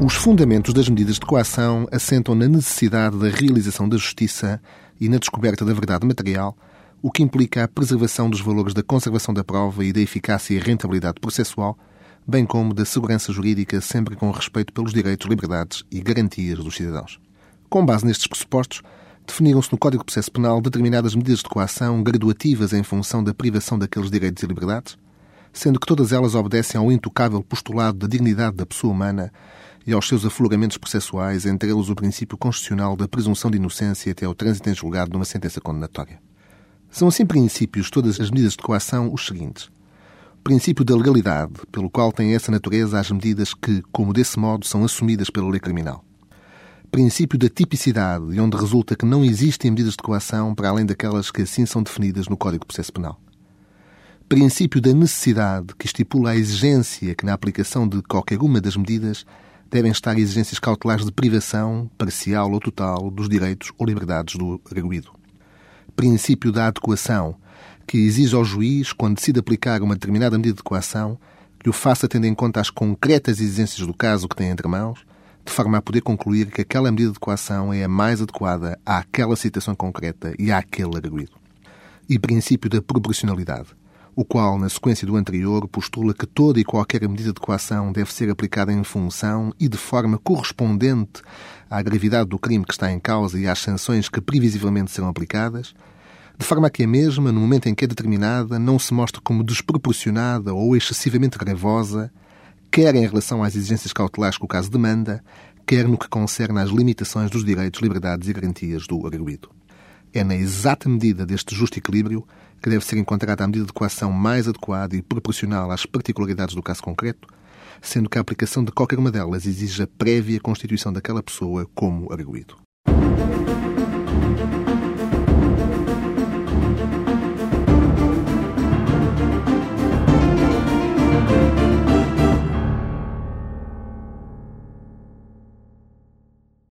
Os fundamentos das medidas de coação assentam na necessidade da realização da justiça e na descoberta da verdade material, o que implica a preservação dos valores da conservação da prova e da eficácia e rentabilidade processual, bem como da segurança jurídica, sempre com respeito pelos direitos, liberdades e garantias dos cidadãos. Com base nestes pressupostos, definiram-se no Código de Processo Penal determinadas medidas de coação graduativas em função da privação daqueles direitos e liberdades, sendo que todas elas obedecem ao intocável postulado da dignidade da pessoa humana e aos seus afloramentos processuais, entre eles o princípio constitucional da presunção de inocência até ao trânsito em julgado numa sentença condenatória. São assim princípios todas as medidas de coação os seguintes. Princípio da legalidade, pelo qual têm essa natureza as medidas que, como desse modo, são assumidas pela lei criminal. Princípio da tipicidade, de onde resulta que não existem medidas de coação para além daquelas que assim são definidas no Código de Processo Penal. Princípio da necessidade, que estipula a exigência que, na aplicação de qualquer uma das medidas, devem estar exigências cautelares de privação, parcial ou total, dos direitos ou liberdades do arguído. Princípio da adequação, que exige ao juiz, quando decide aplicar uma determinada medida de coação, que o faça tendo em conta as concretas exigências do caso que tem entre mãos, de forma a poder concluir que aquela medida de coação é a mais adequada àquela situação concreta e àquele arguído. E princípio da proporcionalidade, o qual, na sequência do anterior, postula que toda e qualquer medida de coação deve ser aplicada em função e de forma correspondente à gravidade do crime que está em causa e às sanções que previsivelmente serão aplicadas, de forma a que a mesma, no momento em que é determinada, não se mostre como desproporcionada ou excessivamente gravosa, quer em relação às exigências cautelares que o caso demanda, quer no que concerne às limitações dos direitos, liberdades e garantias do arguído. É na exata medida deste justo equilíbrio que deve ser encontrada a medida de coação mais adequada e proporcional às particularidades do caso concreto, sendo que a aplicação de qualquer uma delas exige a prévia constituição daquela pessoa como arguído.